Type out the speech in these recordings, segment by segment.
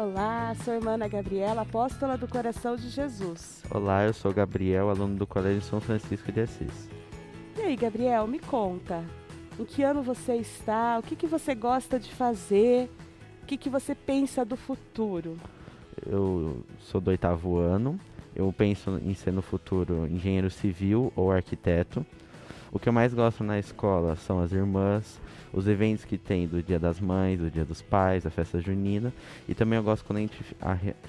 Olá, sou a irmã Ana Gabriela, apóstola do coração de Jesus. Olá, eu sou Gabriel, aluno do Colégio São Francisco de Assis. E aí, Gabriel, me conta. Em que ano você está? O que, que você gosta de fazer? O que, que você pensa do futuro? Eu sou do oitavo ano. Eu penso em ser no futuro engenheiro civil ou arquiteto. O que eu mais gosto na escola são as irmãs, os eventos que tem do Dia das Mães, do Dia dos Pais, a festa junina. E também eu gosto quando a gente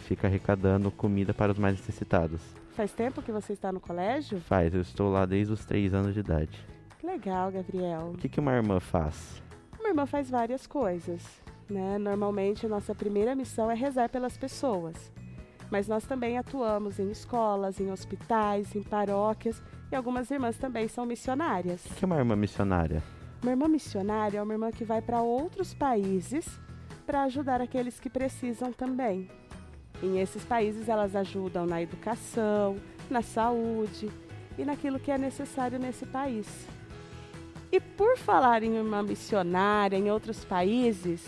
fica arrecadando comida para os mais necessitados. Faz tempo que você está no colégio? Faz, eu estou lá desde os três anos de idade. Que legal, Gabriel. O que, que uma irmã faz? Uma irmã faz várias coisas. Né? Normalmente, a nossa primeira missão é rezar pelas pessoas. Mas nós também atuamos em escolas, em hospitais, em paróquias e algumas irmãs também são missionárias. O que é uma irmã missionária? Uma irmã missionária é uma irmã que vai para outros países para ajudar aqueles que precisam também. Em esses países, elas ajudam na educação, na saúde e naquilo que é necessário nesse país. E por falar em uma missionária em outros países,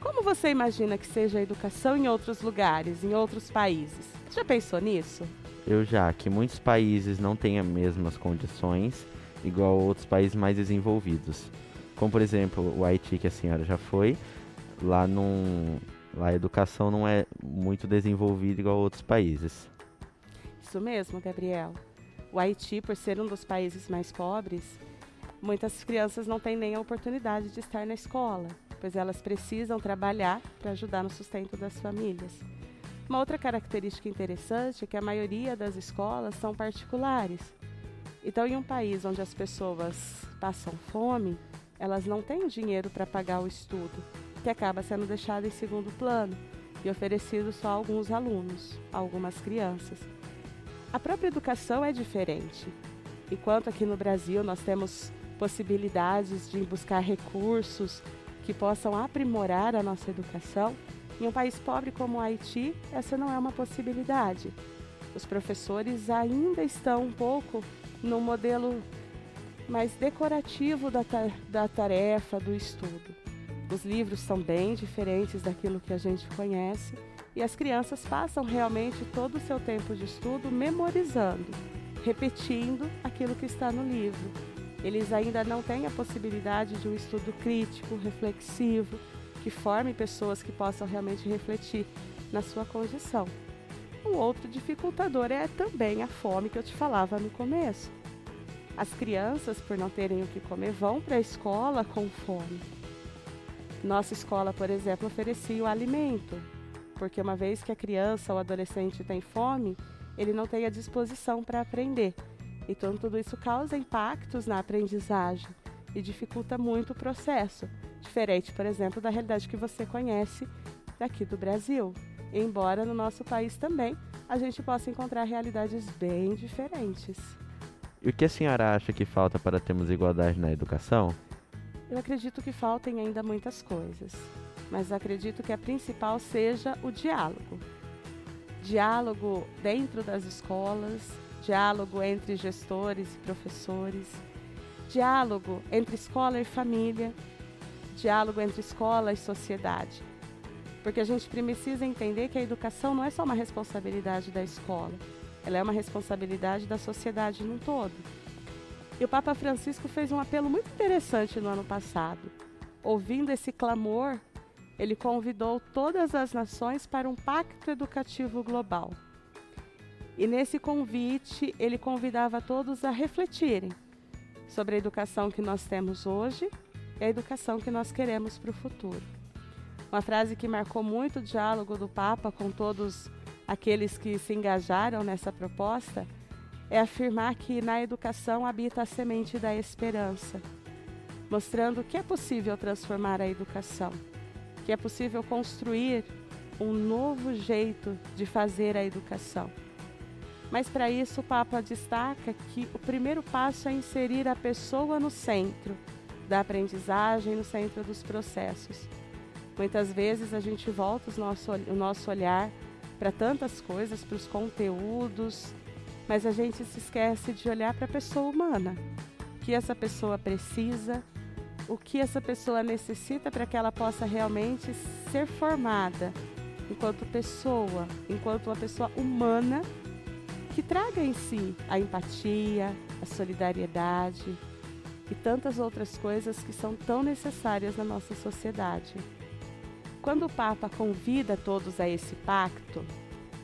como você imagina que seja a educação em outros lugares, em outros países? Você já pensou nisso? Eu já, que muitos países não têm as mesmas condições, igual outros países mais desenvolvidos. Como, por exemplo, o Haiti, que a senhora já foi, lá, num, lá a educação não é muito desenvolvida igual outros países. Isso mesmo, Gabriel. O Haiti, por ser um dos países mais pobres, muitas crianças não têm nem a oportunidade de estar na escola, pois elas precisam trabalhar para ajudar no sustento das famílias. Uma outra característica interessante é que a maioria das escolas são particulares. Então, em um país onde as pessoas passam fome, elas não têm dinheiro para pagar o estudo, que acaba sendo deixado em segundo plano e oferecido só a alguns alunos, a algumas crianças. A própria educação é diferente. Enquanto aqui no Brasil nós temos possibilidades de buscar recursos que possam aprimorar a nossa educação, em um país pobre como o Haiti, essa não é uma possibilidade. Os professores ainda estão um pouco no modelo mais decorativo da, ta da tarefa, do estudo. Os livros são bem diferentes daquilo que a gente conhece e as crianças passam realmente todo o seu tempo de estudo memorizando, repetindo aquilo que está no livro. Eles ainda não têm a possibilidade de um estudo crítico, reflexivo, que forme pessoas que possam realmente refletir na sua condição. Um outro dificultador é também a fome que eu te falava no começo. As crianças, por não terem o que comer, vão para a escola com fome. Nossa escola, por exemplo, oferecia o alimento, porque uma vez que a criança ou adolescente tem fome, ele não tem a disposição para aprender. Então, tudo isso causa impactos na aprendizagem e dificulta muito o processo. Diferente, por exemplo, da realidade que você conhece daqui do Brasil. Embora no nosso país também a gente possa encontrar realidades bem diferentes. E o que a senhora acha que falta para termos igualdade na educação? Eu acredito que faltem ainda muitas coisas, mas acredito que a principal seja o diálogo. Diálogo dentro das escolas, diálogo entre gestores e professores, diálogo entre escola e família, diálogo entre escola e sociedade. Porque a gente precisa entender que a educação não é só uma responsabilidade da escola, ela é uma responsabilidade da sociedade num todo. E o Papa Francisco fez um apelo muito interessante no ano passado. Ouvindo esse clamor, ele convidou todas as nações para um pacto educativo global. E nesse convite, ele convidava todos a refletirem sobre a educação que nós temos hoje e a educação que nós queremos para o futuro. Uma frase que marcou muito o diálogo do Papa com todos aqueles que se engajaram nessa proposta é afirmar que na educação habita a semente da esperança, mostrando que é possível transformar a educação, que é possível construir um novo jeito de fazer a educação. Mas para isso o Papa destaca que o primeiro passo é inserir a pessoa no centro da aprendizagem, no centro dos processos. Muitas vezes a gente volta nosso, o nosso olhar para tantas coisas, para os conteúdos, mas a gente se esquece de olhar para a pessoa humana. O que essa pessoa precisa, o que essa pessoa necessita para que ela possa realmente ser formada enquanto pessoa, enquanto uma pessoa humana que traga em si a empatia, a solidariedade e tantas outras coisas que são tão necessárias na nossa sociedade. Quando o Papa convida todos a esse pacto,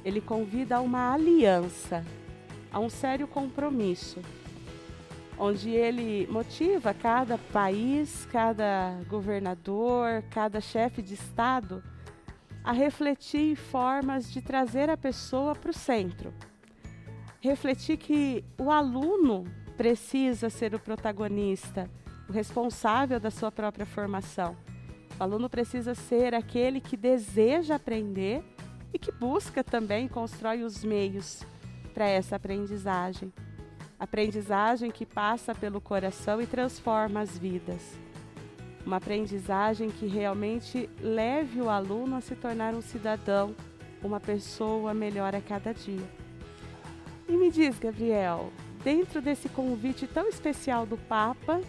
ele convida a uma aliança, a um sério compromisso, onde ele motiva cada país, cada governador, cada chefe de Estado a refletir formas de trazer a pessoa para o centro. Refletir que o aluno precisa ser o protagonista, o responsável da sua própria formação. O aluno precisa ser aquele que deseja aprender e que busca também constrói os meios para essa aprendizagem. Aprendizagem que passa pelo coração e transforma as vidas uma aprendizagem que realmente leve o aluno a se tornar um cidadão, uma pessoa melhor a cada dia. E me diz, Gabriel, dentro desse convite tão especial do Papa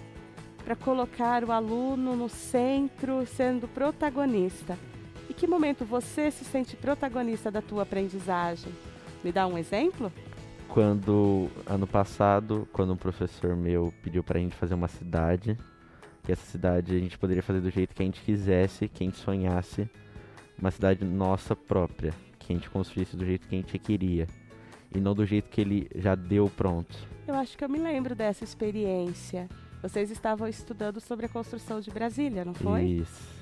para colocar o aluno no centro, sendo protagonista, em que momento você se sente protagonista da tua aprendizagem? Me dá um exemplo? Quando ano passado, quando um professor meu pediu para a gente fazer uma cidade que essa cidade a gente poderia fazer do jeito que a gente quisesse, que a gente sonhasse, uma cidade nossa própria, que a gente construísse do jeito que a gente queria e não do jeito que ele já deu pronto. Eu acho que eu me lembro dessa experiência. Vocês estavam estudando sobre a construção de Brasília, não foi? Isso.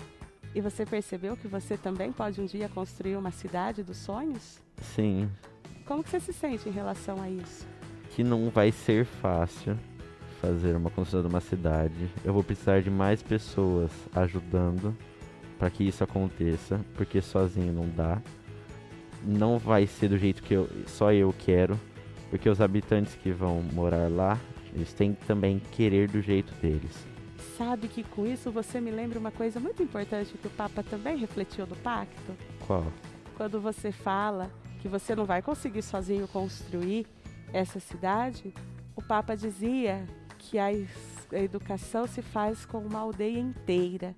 E você percebeu que você também pode um dia construir uma cidade dos sonhos? Sim. Como que você se sente em relação a isso? Que não vai ser fácil, fazer uma construção de uma cidade, eu vou precisar de mais pessoas ajudando para que isso aconteça, porque sozinho não dá. Não vai ser do jeito que eu, só eu quero, porque os habitantes que vão morar lá, eles têm que também querer do jeito deles. Sabe que com isso você me lembra uma coisa muito importante que o Papa também refletiu no pacto? Qual? Quando você fala que você não vai conseguir sozinho construir essa cidade, o Papa dizia que a, a educação se faz com uma aldeia inteira.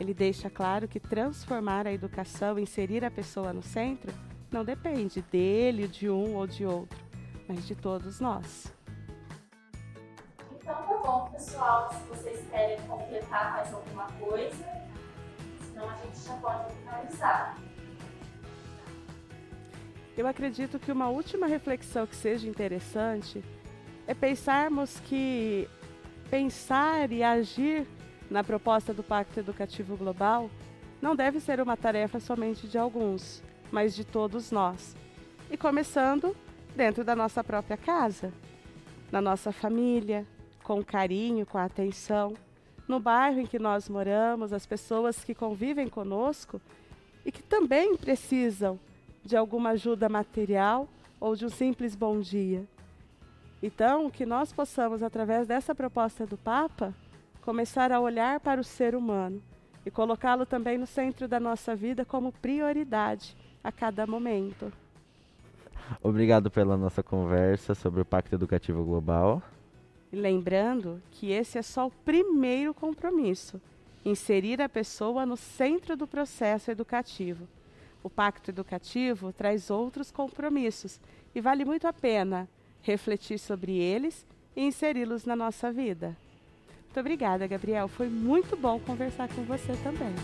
Ele deixa claro que transformar a educação, inserir a pessoa no centro, não depende dele, de um ou de outro, mas de todos nós. Então tá bom, pessoal. Se vocês querem completar mais alguma coisa, senão a gente já pode finalizar. Eu acredito que uma última reflexão que seja interessante é pensarmos que pensar e agir na proposta do Pacto Educativo Global não deve ser uma tarefa somente de alguns, mas de todos nós. E começando dentro da nossa própria casa, na nossa família, com carinho, com atenção, no bairro em que nós moramos, as pessoas que convivem conosco e que também precisam de alguma ajuda material ou de um simples bom dia. Então, que nós possamos, através dessa proposta do Papa, começar a olhar para o ser humano e colocá-lo também no centro da nossa vida como prioridade a cada momento. Obrigado pela nossa conversa sobre o Pacto Educativo Global. E lembrando que esse é só o primeiro compromisso inserir a pessoa no centro do processo educativo. O Pacto Educativo traz outros compromissos e vale muito a pena refletir sobre eles e inseri-los na nossa vida. Muito obrigada, Gabriel. Foi muito bom conversar com você também.